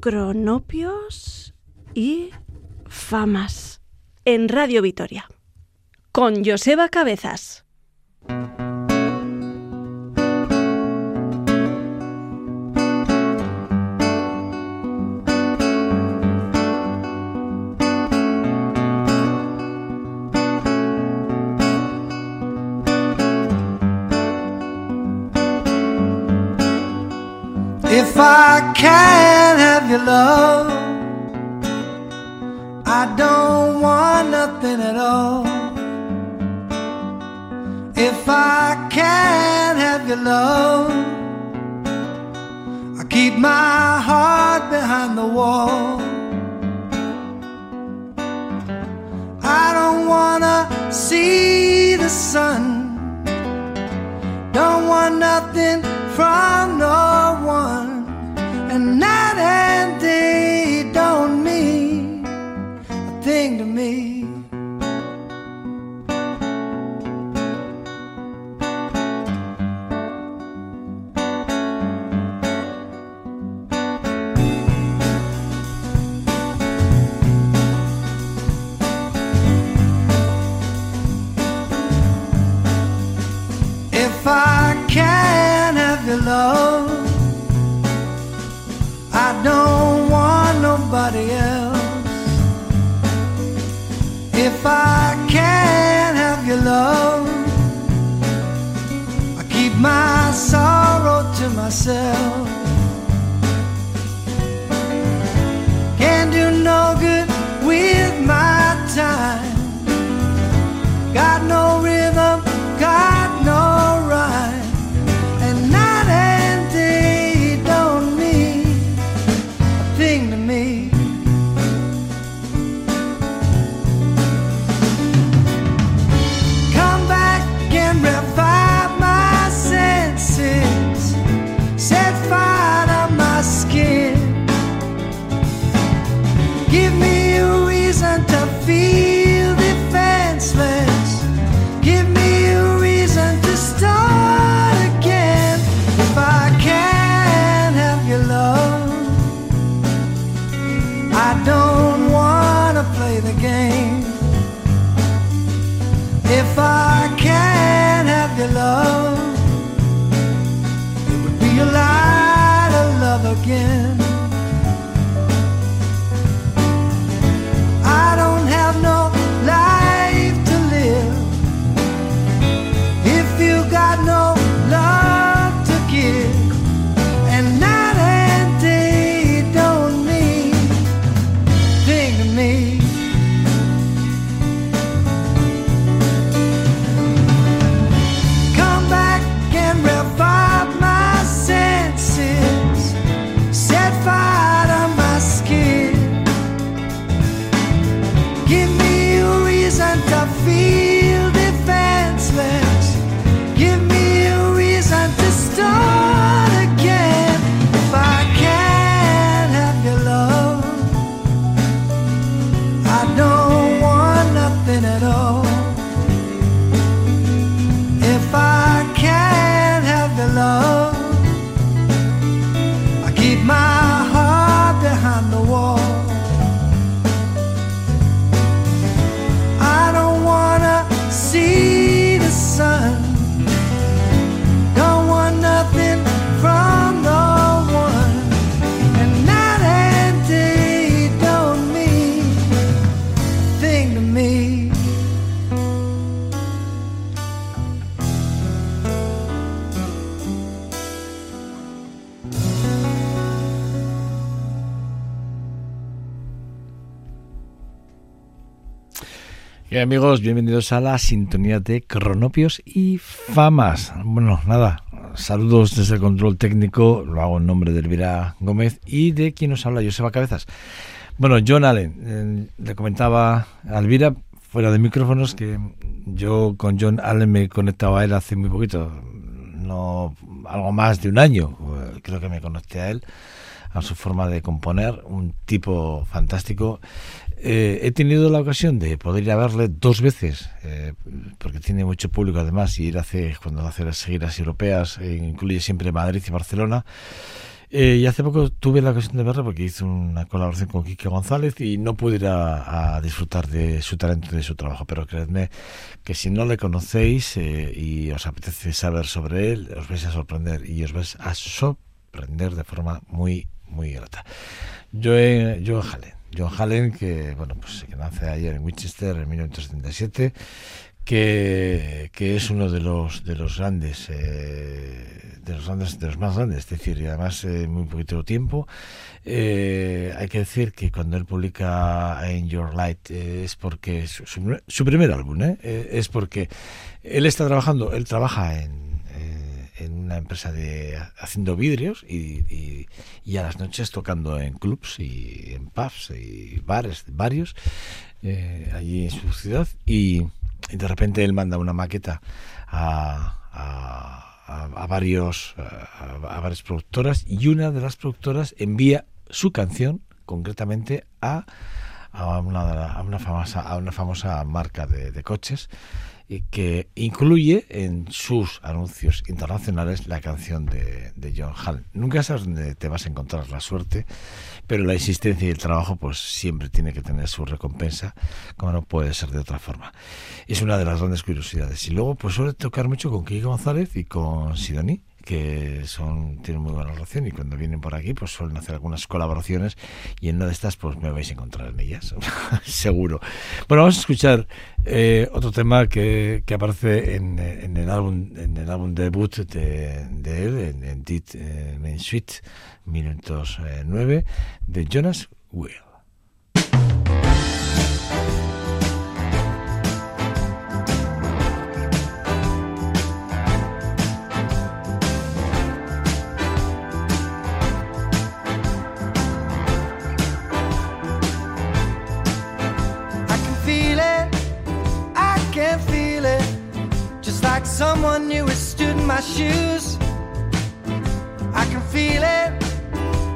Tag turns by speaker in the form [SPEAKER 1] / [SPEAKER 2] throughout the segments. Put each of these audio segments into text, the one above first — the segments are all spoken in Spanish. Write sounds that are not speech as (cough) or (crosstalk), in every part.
[SPEAKER 1] cronopios y famas en Radio Vitoria con Joseba Cabezas.
[SPEAKER 2] Love, I don't want nothing at all. If I can't have your love, I keep my heart behind the wall. I don't wanna see the sun, don't want nothing from no one, and night to me. If I can't have your love, I don't want nobody else.
[SPEAKER 3] Amigos, bienvenidos a la sintonía de Cronopios y Famas. Bueno, nada, saludos desde el control técnico, lo hago en nombre de Elvira Gómez y de quien nos habla, Joseba Cabezas. Bueno, John Allen, eh, le comentaba a Elvira fuera de micrófonos que yo con John Allen me conectaba a él hace muy poquito, no algo más de un año, creo que me conecté a él, a su forma de componer, un tipo fantástico. Eh, he tenido la ocasión de poder ir a verle dos veces, eh, porque tiene mucho público además, y ir hace, cuando hace las giras europeas, eh, incluye siempre Madrid y Barcelona. Eh, y hace poco tuve la ocasión de verla porque hizo una colaboración con Quique González y no pude ir a, a disfrutar de su talento y de su trabajo. Pero creedme que si no le conocéis eh, y os apetece saber sobre él, os vais a sorprender y os vais a sorprender de forma muy, muy grata. Joe, Joe Hallen. John Hallen, que bueno, pues que nace ayer en Winchester en 1977, que, que es uno de los de los grandes eh, de los grandes de los más grandes, es decir, y además eh, muy poquito tiempo. Eh, hay que decir que cuando él publica In Your Light eh, es porque su, su- su primer álbum, ¿eh? Es porque él está trabajando, él trabaja en en una empresa de haciendo vidrios y, y, a las noches tocando en clubs y en pubs y bares varios eh, allí en su ciudad. Y, de repente él manda una maqueta a, a, a- varios a varias productoras y una de las productoras envía su canción concretamente a a una, a una famosa a una famosa marca de, de coches que incluye en sus anuncios internacionales la canción de, de John Hall. Nunca sabes dónde te vas a encontrar la suerte, pero la insistencia y el trabajo pues siempre tiene que tener su recompensa, como no puede ser de otra forma. Es una de las grandes curiosidades. Y luego pues suele tocar mucho con Kiki González y con Sidoní que son tienen muy buena relación y cuando vienen por aquí pues suelen hacer algunas colaboraciones y en una de estas pues me vais a encontrar en ellas (laughs) seguro. Bueno vamos a escuchar eh, otro tema que, que aparece en, en el álbum en el álbum debut de, él en, en Did eh, Main Suite 1909 de Jonas Will
[SPEAKER 2] my shoes. I can feel it,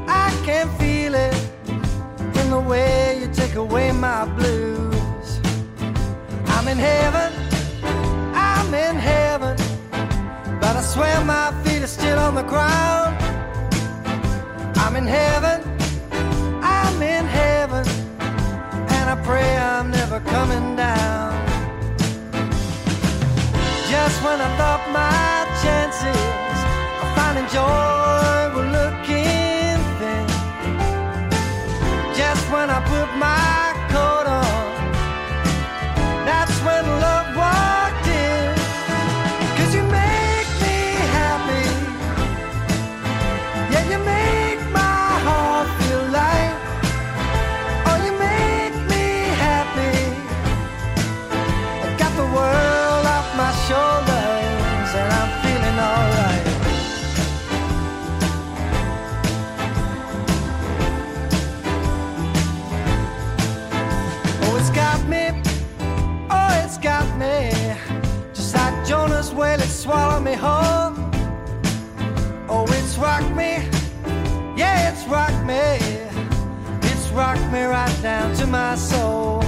[SPEAKER 2] I can feel it. In the way you take away my blues. I'm in heaven, I'm in heaven. But I swear my feet are still on the ground. I'm in heaven, I'm in heaven and I pray I'm never coming down. Just when I thought my chances of finding joy were looking thin, just when I put my swallowed me whole. Oh, it's rocked me. Yeah, it's rocked me. It's rocked me right down to my soul.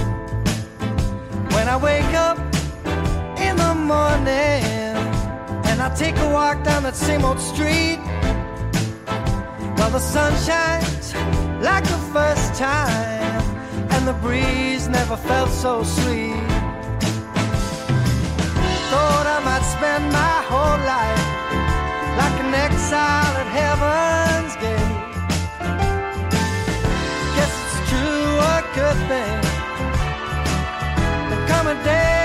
[SPEAKER 2] When I wake up in the morning and I take a walk down that same old street, while the sun shines like the first time, and the breeze never felt so sweet. Thought I might spend my whole life like an exile at heaven's gate. Guess it's true, a good thing. There come a day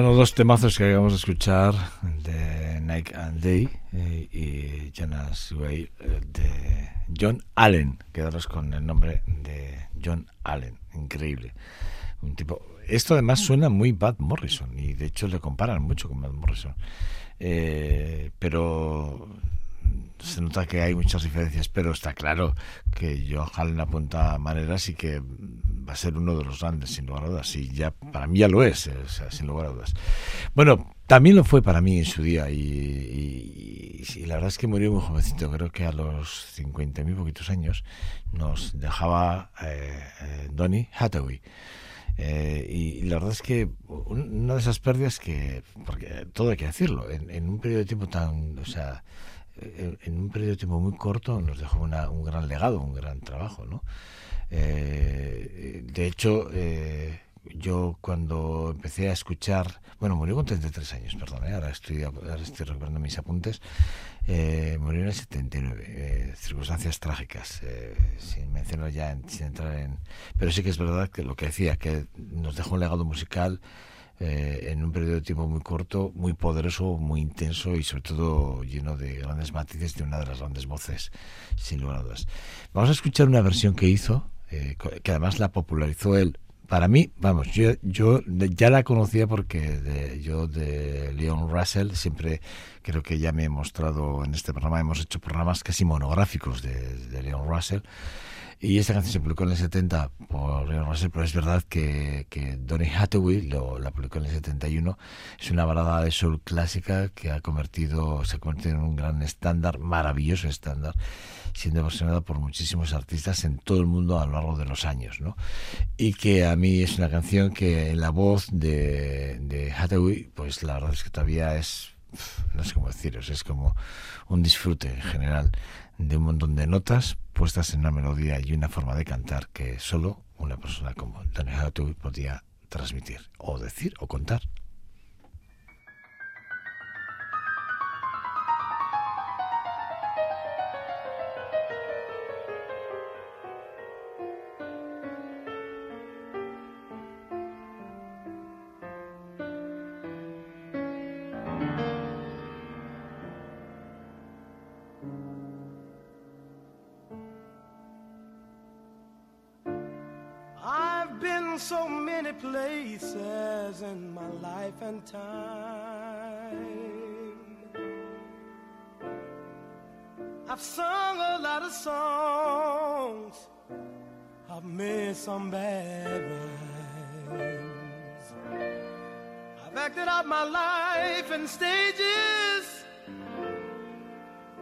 [SPEAKER 3] Bueno, dos temazos que acabamos de escuchar de Nike and Day eh, y Jonas Way eh, de John Allen. Quedaros con el nombre de John Allen. Increíble. Un tipo. Esto además suena muy Bad Morrison y de hecho le comparan mucho con Bad Morrison. Eh, pero se nota que hay muchas diferencias, pero está claro que John Allen apunta maneras y que va a ser uno de los grandes, sin lugar a dudas. Y ya, para mí ya lo es, eh, sin lugar a dudas. Bueno, también lo fue para mí en su día y, y- la verdad es que murió muy jovencito, creo que a los 50 mil poquitos años nos dejaba eh, eh, Donny Hathaway. Eh, y, la verdad es que un- una de esas pérdidas que, porque todo hay que decirlo, en, en un periodo de tiempo tan, o sea, en, un periodo de tiempo muy corto nos dejó una- un gran legado, un gran trabajo, ¿no? Eh, de hecho, eh, yo cuando empecé a escuchar, bueno, murió con 33 años, perdón, ¿eh? ahora, estoy, ahora estoy recuperando mis apuntes, eh, murió en el 79, eh, circunstancias trágicas, eh, sin mencionar ya, sin entrar en... Pero sí que es verdad que lo que decía, que nos dejó un legado musical eh, en un periodo de tiempo muy corto, muy poderoso, muy intenso y sobre todo lleno de grandes matices de una de las grandes voces, sin lugar a dudas. Vamos a escuchar una versión que hizo, eh, que además la popularizó él. Para mí, vamos, yo, yo ya la conocía porque de- yo de Leon Russell siempre creo que ya me he mostrado en este programa, hemos hecho programas casi monográficos de, de Leon Russell. Y esta canción se publicó en el 70 por Leon Russell, pero es verdad que, que Donny Hathaway lo, la publicó en el 71. Es una balada de soul clásica que ha convertido, se ha convertido en un gran estándar, maravilloso estándar, siendo versionada por muchísimos artistas en todo el mundo a lo largo de los años. ¿no? Y que a mí es una canción que en la voz de, de Hathaway, pues la verdad es que todavía es, no sé cómo deciros, es como un disfrute en general de un montón de notas puestas en una melodía y una forma de cantar que solo una persona como Donny Hathaway podía transmitir, o decir, o contar.
[SPEAKER 4] I've sung a lot of songs. I've made some bad rhymes. I've acted out my life in stages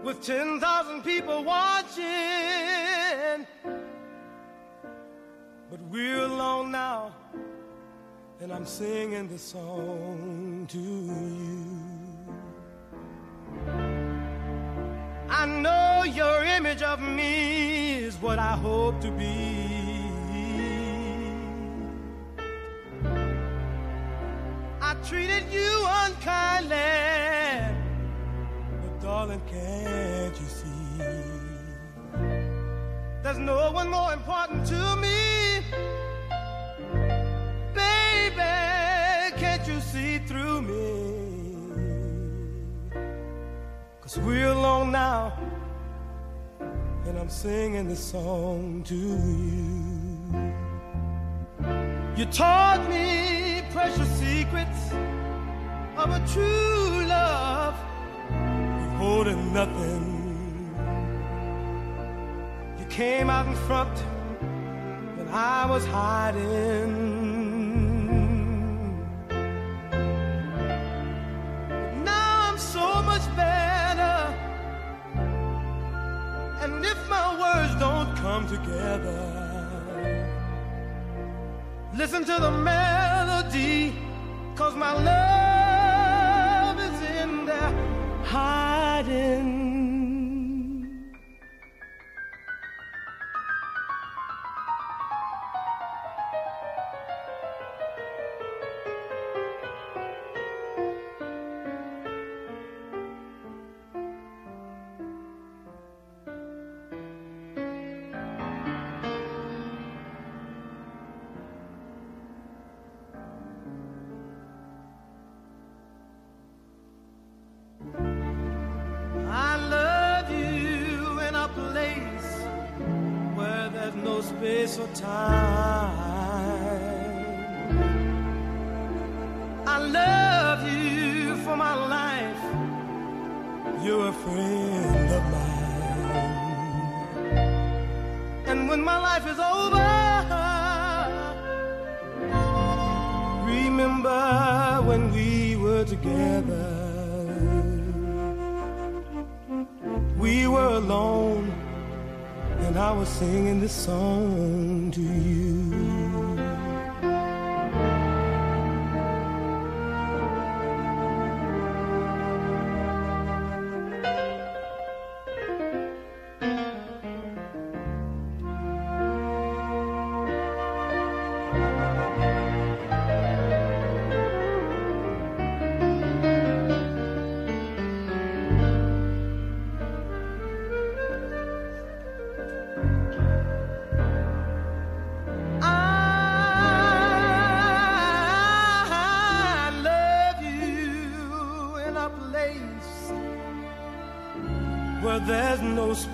[SPEAKER 4] with 10,000 people watching. But we're alone now, and I'm singing this song to you. I know your image of me is what I hope to be. I treated you unkindly, but darling, can't you see? There's no one more important to me. Cause we're alone now, and I'm singing this song to you. You taught me precious secrets of a true love, withholding nothing. You came out in front when I was hiding. And if my words don't come together. Listen to the melody, cause my love is in there hiding.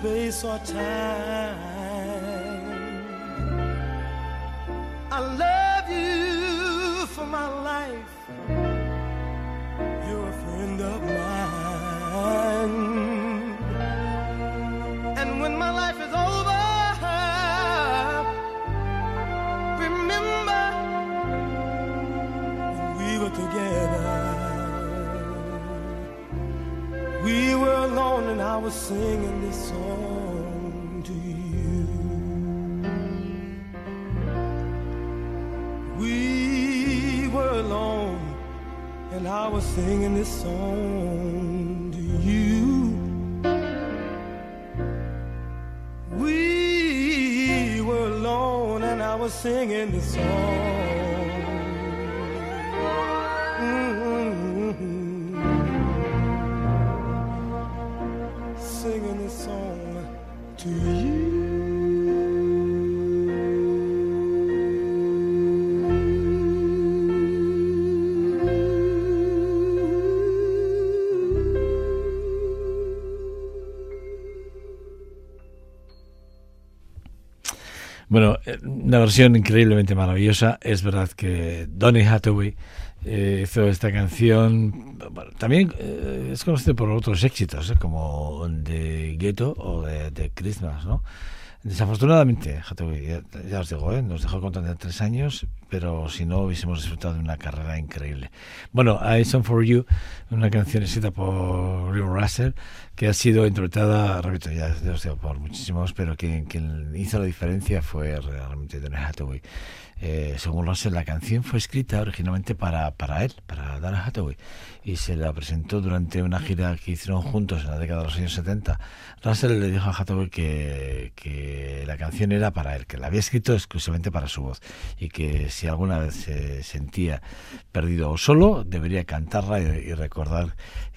[SPEAKER 4] Space or time.
[SPEAKER 3] Bueno, eh, una versión increíblemente maravillosa. Es verdad que Donny Hathaway eh, hizo esta canción. también eh, es conocido por otros éxitos, ¿eh? como de Ghetto o de, de Christmas, ¿no? Desafortunadamente, ya, ya os digo, ¿eh? nos dejó con 33 años, pero si no hubiésemos disfrutado de una carrera increíble. Bueno, I Song For You, una canción escrita por Rio Russell, que ha sido interpretada, repito, ya, os digo, por muchísimos, pero quien, hizo la diferencia fue realmente Donny Hathaway. Eh, según Russell, la canción fue escrita originalmente para, para él, para Donny Hathaway, y se la presentó durante una gira que hicieron juntos en la década de los años 70. Russell le dijo a Hathaway que, que la canción era para él, que la había escrito exclusivamente para su voz, y que si alguna vez se sentía perdido o solo, debería cantarla y recordar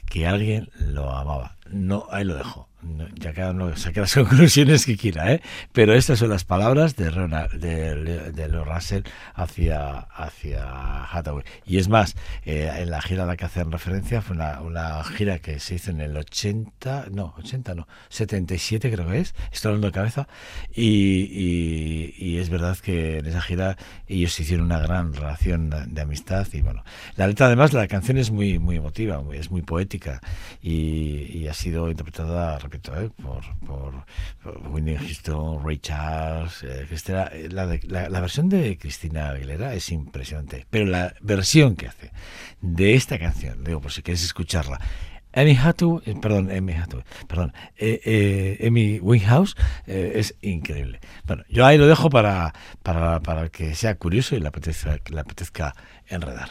[SPEAKER 3] que alguien lo amaba. No, ahí lo dejo. Ya cada uno las (laughs) conclusiones que quiera, ¿eh? Pero estas son las palabras de, Rona, de, de Leo Russell hacia, hacia Hathaway. Y es más, eh, en la gira a la que hacen referencia fue una, gira que se hizo en el 80, no, 80 no, 77 creo que es, estoy hablando de cabeza, y, y, es verdad que en esa gira ellos hicieron una gran relación de, amistad y bueno, la letra además, la canción es muy, muy emotiva, es muy poética y, y ha sido interpretada, repito, ¿eh? por, por, por Whitney Houston, Ray Charles, eh, La, la, versión de Cristina Aguilera es impresionante, pero la versión que hace de esta canción, digo, por si quieres escucharla,
[SPEAKER 5] Amy Hathaway, eh, perdón, Amy Hathaway, perdón, eh, eh, eh, es increíble. Bueno, yo ahí lo dejo para, para, para el que sea curioso y le apetezca, le apetezca enredar.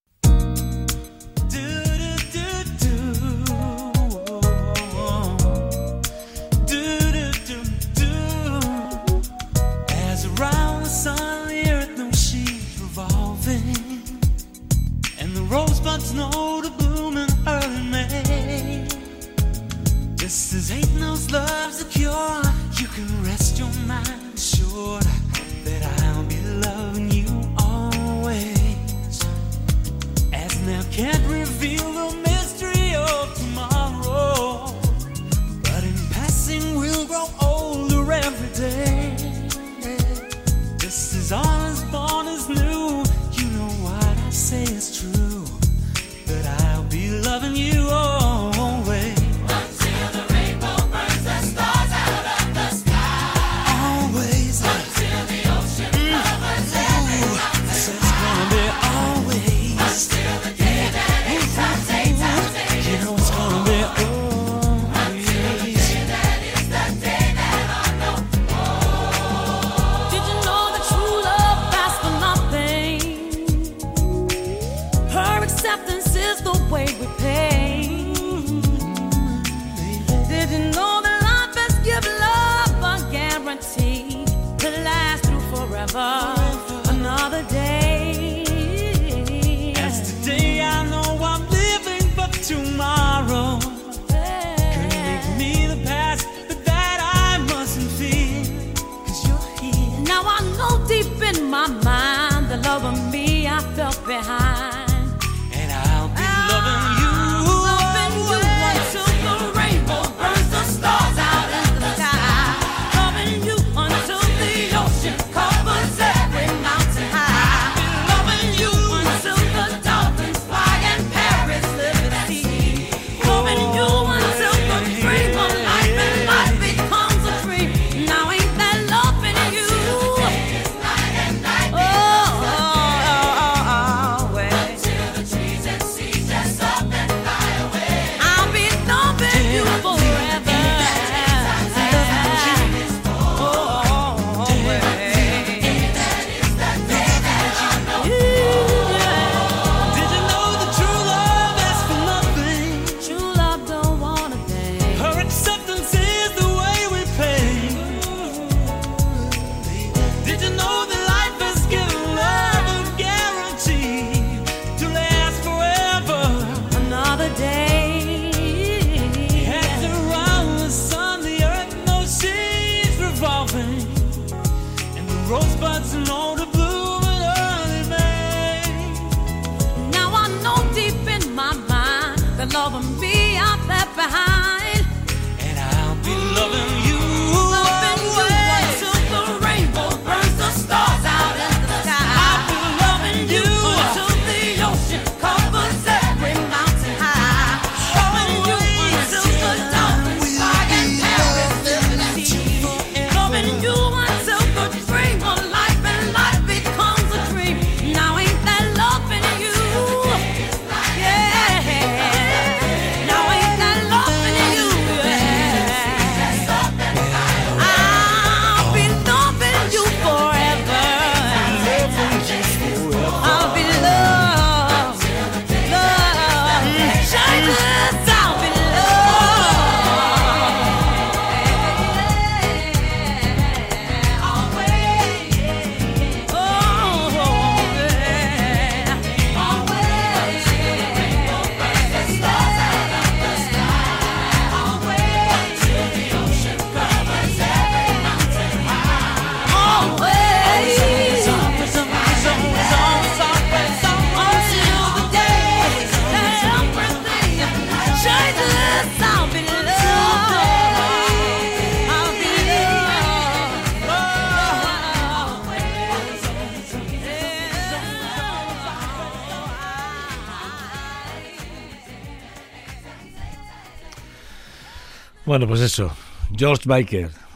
[SPEAKER 3] Bueno, pues eso, George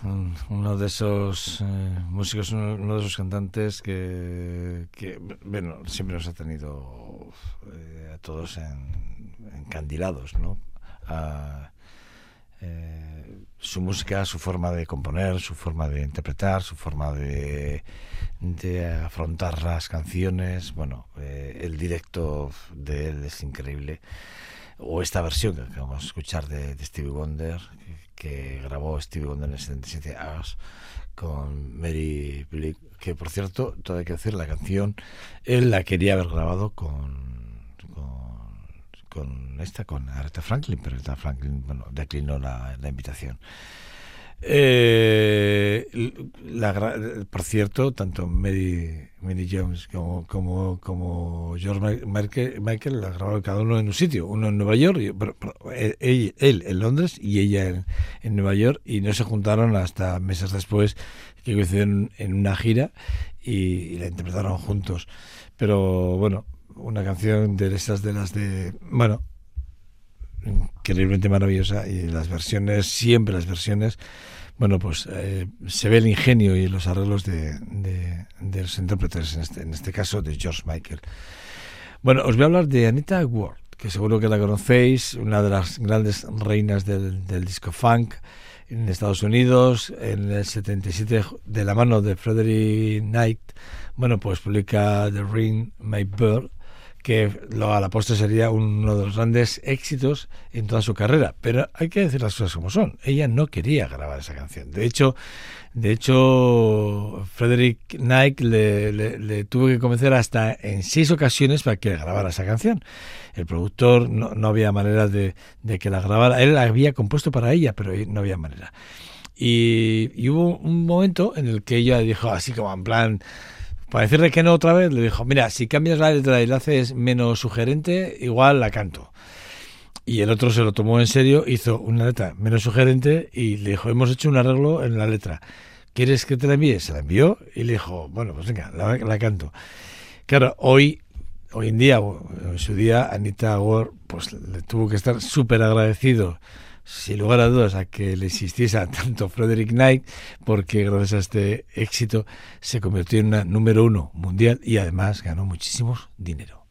[SPEAKER 3] un- uno de esos eh, músicos, uno, de esos cantantes que, bueno, siempre nos ha tenido eh, a todos en- encandilados, ¿no? Eh, su música, su forma de componer, su forma de interpretar, su forma de, de afrontar las canciones, bueno, eh, el directo de él es increíble o esta versión que acabamos de escuchar de Stevie Wonder, que, grabó Stevie Wonder en 77 Hours con Mary Blick, que por cierto, todo hay que decir, la canción él la quería haber grabado con, con, con esta, con Aretha Franklin, pero Aretha Franklin, bueno, declinó la, la invitación. Eh, la por cierto, tanto Mary, Mary Jones como, como, como George Michael, Michael la grabaron cada uno en un sitio, uno en Nueva York, pero él, en Londres y ella en, en Nueva York, y no se juntaron hasta meses después que coincidieron en una gira y la interpretaron juntos. Pero bueno, una canción de esas de las de, bueno, increíblemente maravillosa y las versiones, siempre las versiones, bueno, pues eh, se ve el ingenio y los arreglos de, los intérpretes, en este, en este caso de George Michael. Bueno, os voy a hablar de Anita Ward, que seguro que la conocéis, una de las grandes reinas del, del disco funk en Estados Unidos, en el 77, de la mano de Frederick Knight, bueno, pues publica The Ring My Bird, que lo, a la postre sería uno de los grandes éxitos en toda su carrera. Pero hay que decir las cosas como son. Ella no quería grabar esa canción. De hecho, de hecho, Frederick Knight le, le- le tuvo que convencer hasta en seis ocasiones para que grabara esa canción. El productor no, no había manera de, de que la grabara. Él la había compuesto para ella, pero no había manera. Y, y hubo un momento en el que ella dijo así como en plan, para decirle que no otra vez, le dijo, mira, si cambias la letra y la haces menos sugerente, igual la canto. Y el otro se lo tomó en serio, hizo una letra menos sugerente y le dijo, hemos hecho un arreglo en la letra. ¿Quieres que te la envíe? Se la envió y le dijo, bueno, pues venga, la, la canto. Claro, hoy, hoy en día, en su día, Anita Ward, pues le tuvo que estar súper agradecido, sin lugar a dudas, a que le existiese tanto Frederick Knight, porque gracias a este éxito se convirtió en una número uno mundial y además ganó muchísimo dinero.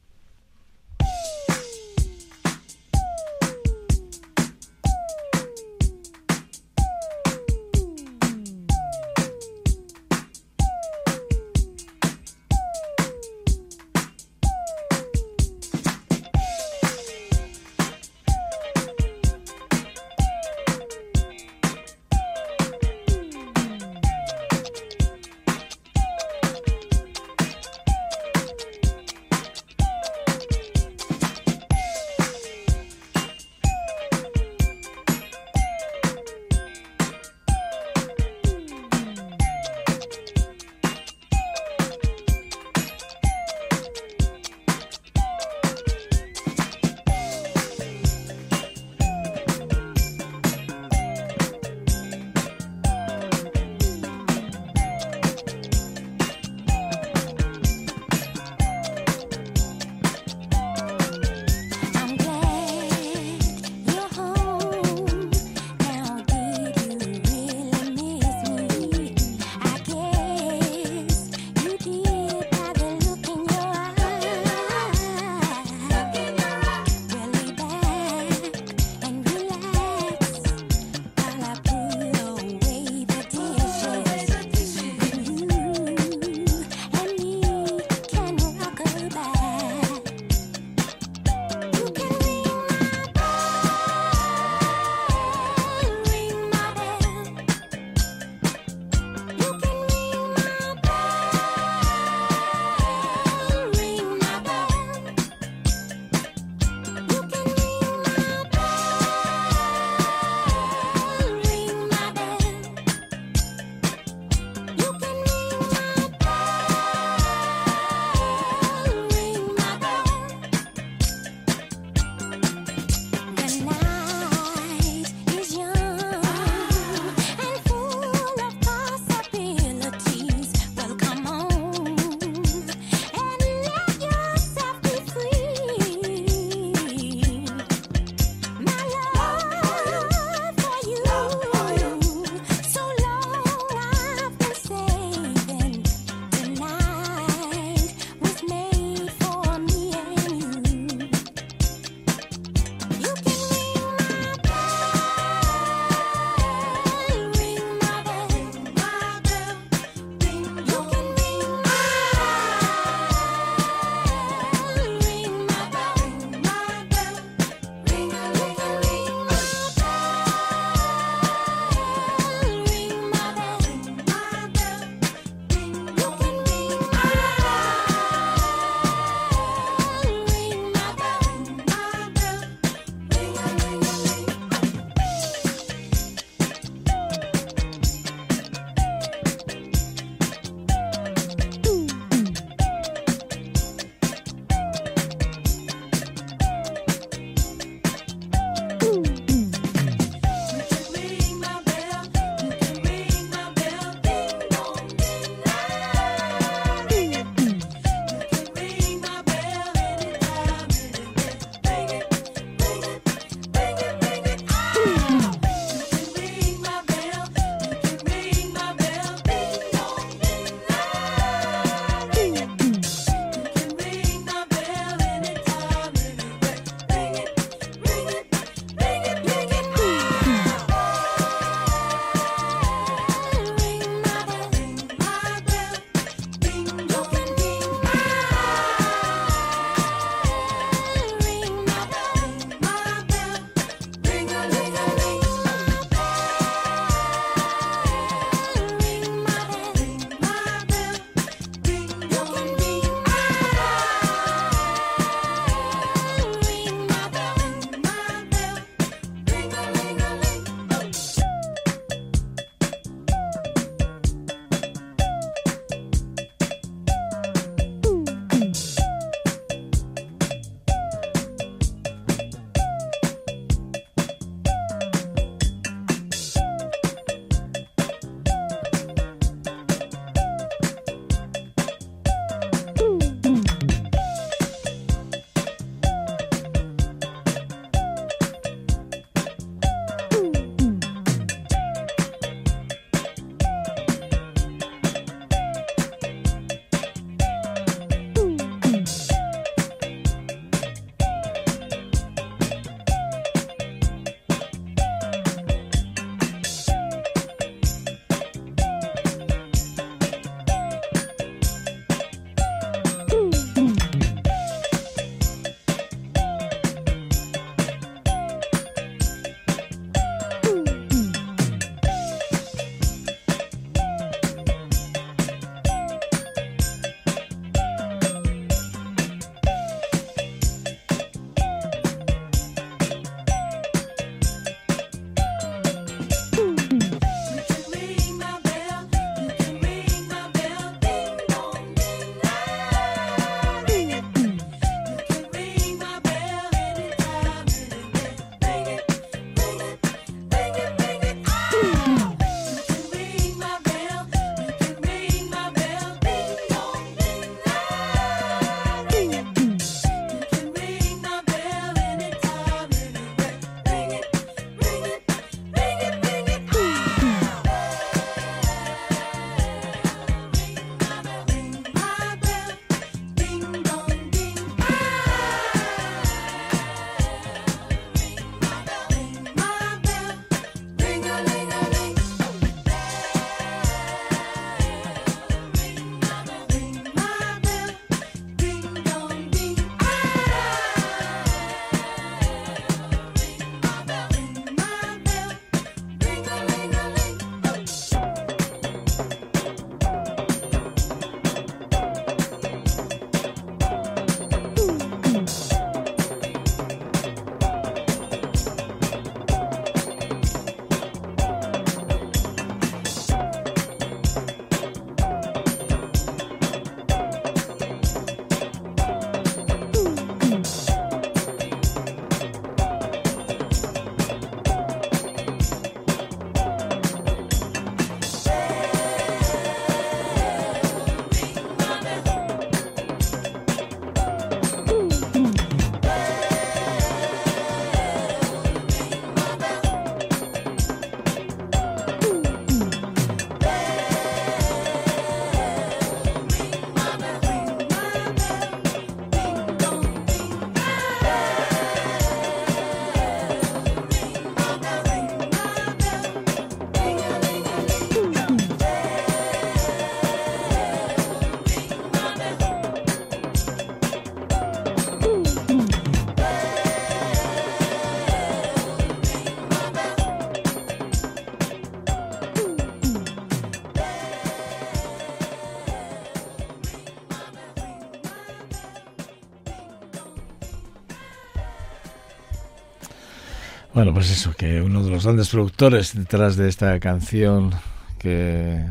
[SPEAKER 3] Bueno, pues eso, que uno de los grandes productores detrás de esta canción, que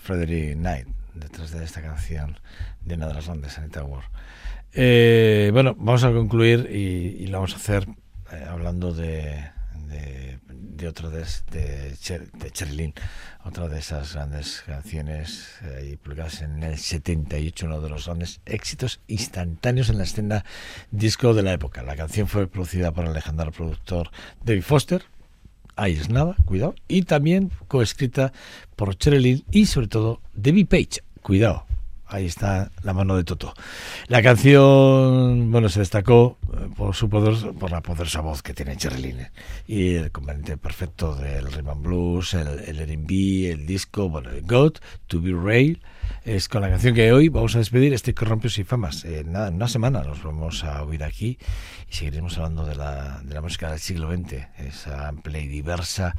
[SPEAKER 3] Frederick Knight, detrás de esta canción de una de las grandes, Anita Ward. Eh, bueno, vamos a concluir y, lo vamos a hacer eh, hablando de, de, otro de, de, Cher- de Cherry Lynn, otra de esas grandes canciones eh, publicadas en el 78, uno de los grandes éxitos instantáneos en la escena disco de la época. La canción fue producida por el legendario productor David Foster, ahí es nada, cuidado, y también coescrita por Cherry Lynn y sobre todo Debbie Page, cuidado. Ahí está la mano de Toto. La canción, bueno, se destacó eh, por su poder, por la poderosa voz que tiene eh, y el componente perfecto del rhythm and blues, el, el R&B, el disco, bueno, God, To Be Rail, es con la canción que hoy vamos a despedir este Corrompios y Famas. Eh, nada, en una semana nos vamos a oír aquí y seguiremos hablando de la, de la música del siglo XX, esa amplia y diversa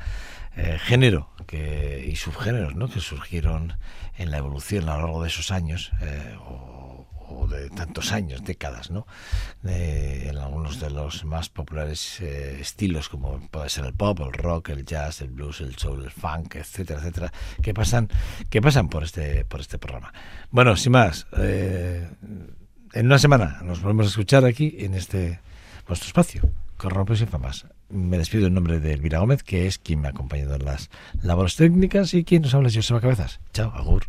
[SPEAKER 3] eh, género que, y subgéneros ¿no? que surgieron en la evolución a lo largo de esos años eh, o, de tantos años, décadas, ¿no? En algunos de los más populares eh, estilos como puede ser el pop, el rock, el jazz, el blues, el soul, el funk, etcétera, etcétera, que pasan, que pasan por este, por este programa. Bueno, sin más, eh, en una semana nos volvemos a escuchar aquí en este vuestro espacio, Corrompes y Famas me despido en nombre de Elvira Gómez, que es quien me ha acompañado en las labores técnicas y quien nos habla es Joseba Cabezas. Chao, agur.